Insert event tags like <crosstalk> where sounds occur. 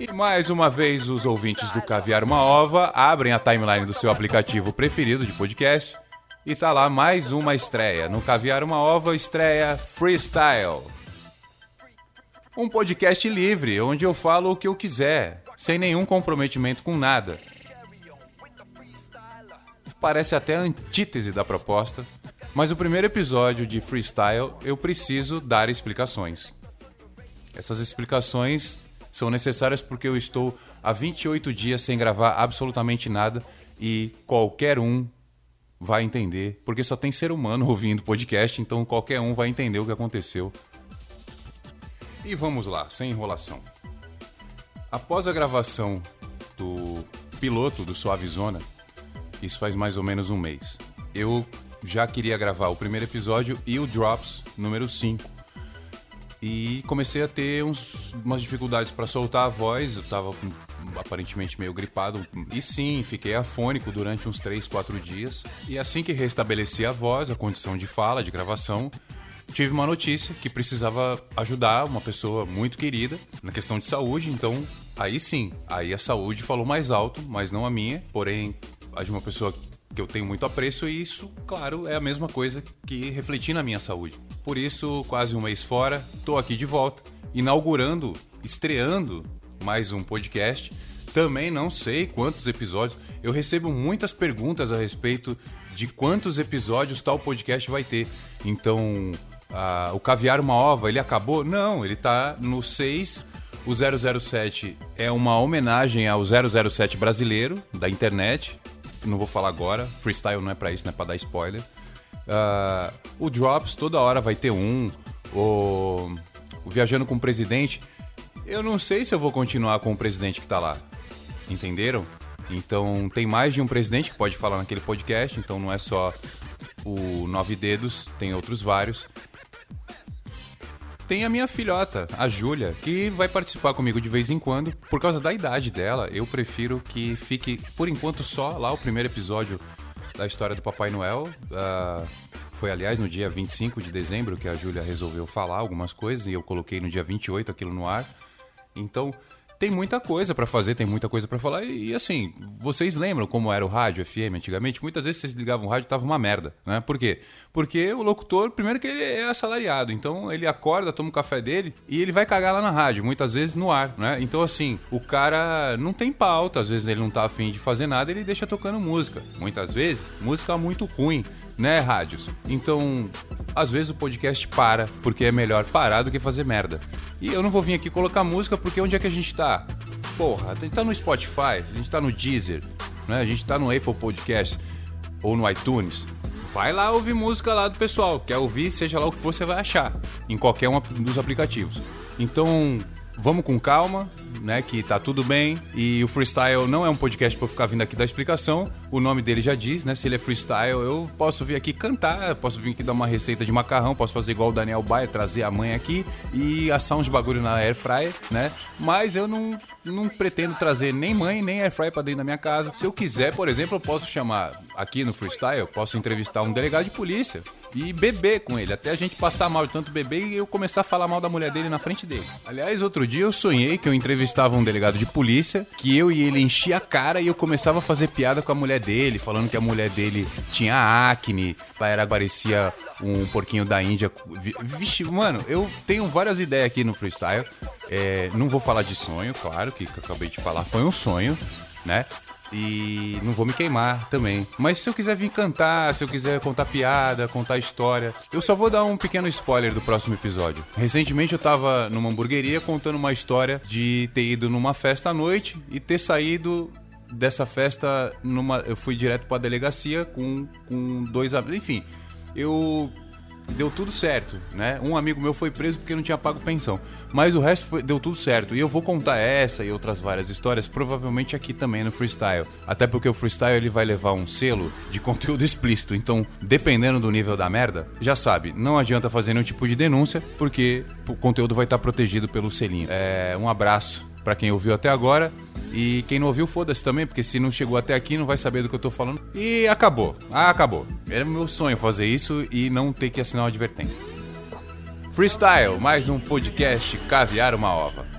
E mais uma vez, os ouvintes do Caviar Uma Ova abrem a timeline do seu aplicativo preferido de podcast e tá lá mais uma estreia. No Caviar Uma Ova, estreia Freestyle. Um podcast livre, onde eu falo o que eu quiser, sem nenhum comprometimento com nada. Parece até a antítese da proposta, mas o primeiro episódio de Freestyle eu preciso dar explicações. Essas explicações são necessárias porque eu estou há 28 dias sem gravar absolutamente nada e qualquer um vai entender, porque só tem ser humano ouvindo podcast, então qualquer um vai entender o que aconteceu. E vamos lá, sem enrolação. Após a gravação do piloto do Suave Zona, isso faz mais ou menos um mês, eu já queria gravar o primeiro episódio e o Drops número 5 e comecei a ter uns, umas dificuldades para soltar a voz. Eu tava aparentemente meio gripado. E sim, fiquei afônico durante uns 3, 4 dias. E assim que restabeleci a voz, a condição de fala, de gravação, tive uma notícia que precisava ajudar uma pessoa muito querida na questão de saúde. Então, aí sim, aí a saúde falou mais alto, mas não a minha. Porém, a de uma pessoa que eu tenho muito apreço e isso, claro, é a mesma coisa que refletir na minha saúde. Por isso, quase um mês fora, estou aqui de volta, inaugurando, estreando mais um podcast. Também não sei quantos episódios. Eu recebo muitas perguntas a respeito de quantos episódios tal podcast vai ter. Então, o Caviar Uma Ova, ele acabou? Não, ele está no 6. O 007 é uma homenagem ao 007 brasileiro da internet, não vou falar agora. Freestyle não é para isso, não é para dar spoiler. Uh, o Drops, toda hora vai ter um. O, o Viajando com o Presidente. Eu não sei se eu vou continuar com o presidente que tá lá. Entenderam? Então tem mais de um presidente que pode falar naquele podcast, então não é só o Nove Dedos, tem outros vários tem a minha filhota, a Júlia, que vai participar comigo de vez em quando. Por causa da idade dela, eu prefiro que fique, por enquanto, só lá o primeiro episódio da história do Papai Noel. Uh, foi, aliás, no dia 25 de dezembro que a Júlia resolveu falar algumas coisas e eu coloquei no dia 28 aquilo no ar. Então, tem muita coisa para fazer, tem muita coisa para falar. E, e, assim, vocês lembram como era o rádio FM antigamente? Muitas vezes vocês ligavam o rádio e tava uma merda, né? Por quê? Porque o locutor, primeiro que ele é assalariado, então ele acorda, toma o café dele e ele vai cagar lá na rádio, muitas vezes no ar, né? Então assim, o cara não tem pauta, às vezes ele não tá afim de fazer nada, ele deixa tocando música. Muitas vezes, música muito ruim, né, rádios? Então, às vezes o podcast para, porque é melhor parar do que fazer merda. E eu não vou vir aqui colocar música porque onde é que a gente tá? Porra, a gente tá no Spotify, a gente tá no Deezer, né? A gente tá no Apple Podcast ou no iTunes. Vai lá ouvir música lá do pessoal. Quer ouvir, seja lá o que for, você vai achar em qualquer um dos aplicativos. Então, vamos com calma, né? Que tá tudo bem. E o freestyle não é um podcast pra eu ficar vindo aqui dar explicação. O nome dele já diz, né? Se ele é freestyle, eu posso vir aqui cantar, posso vir aqui dar uma receita de macarrão, posso fazer igual o Daniel Baia, trazer a mãe aqui e assar uns bagulho na air fryer, né? Mas eu não, não pretendo trazer nem mãe, nem air fryer pra dentro da minha casa. Se eu quiser, por exemplo, eu posso chamar aqui no freestyle, eu posso entrevistar um delegado de polícia e beber com ele, até a gente passar mal de tanto beber e eu começar a falar mal da mulher dele na frente dele. Aliás, outro dia eu sonhei que eu entrevistava um delegado de polícia, que eu e ele enchia a cara e eu começava a fazer piada com a mulher dele, falando que a mulher dele tinha acne, era parecia um porquinho da Índia. Vixe, mano, eu tenho várias ideias aqui no freestyle. É, não vou falar de sonho, claro, que, que eu acabei de falar foi um sonho, né? E não vou me queimar também. Mas se eu quiser vir cantar, se eu quiser contar piada, contar história, eu só vou dar um pequeno spoiler do próximo episódio. Recentemente eu tava numa hamburgueria contando uma história de ter ido numa festa à noite e ter saído dessa festa numa. Eu fui direto pra delegacia com, com dois. Enfim, eu deu tudo certo, né? Um amigo meu foi preso porque não tinha pago pensão, mas o resto foi, deu tudo certo. E eu vou contar essa e outras várias histórias, provavelmente aqui também no freestyle. Até porque o freestyle ele vai levar um selo de <laughs> conteúdo explícito. Então, dependendo do nível da merda, já sabe, não adianta fazer nenhum tipo de denúncia, porque o conteúdo vai estar protegido pelo selinho. É, um abraço para quem ouviu até agora. E quem não ouviu, foda-se também, porque se não chegou até aqui não vai saber do que eu tô falando. E acabou. Ah, acabou. Era meu sonho fazer isso e não ter que assinar uma advertência. Freestyle, mais um podcast Caviar uma Ova.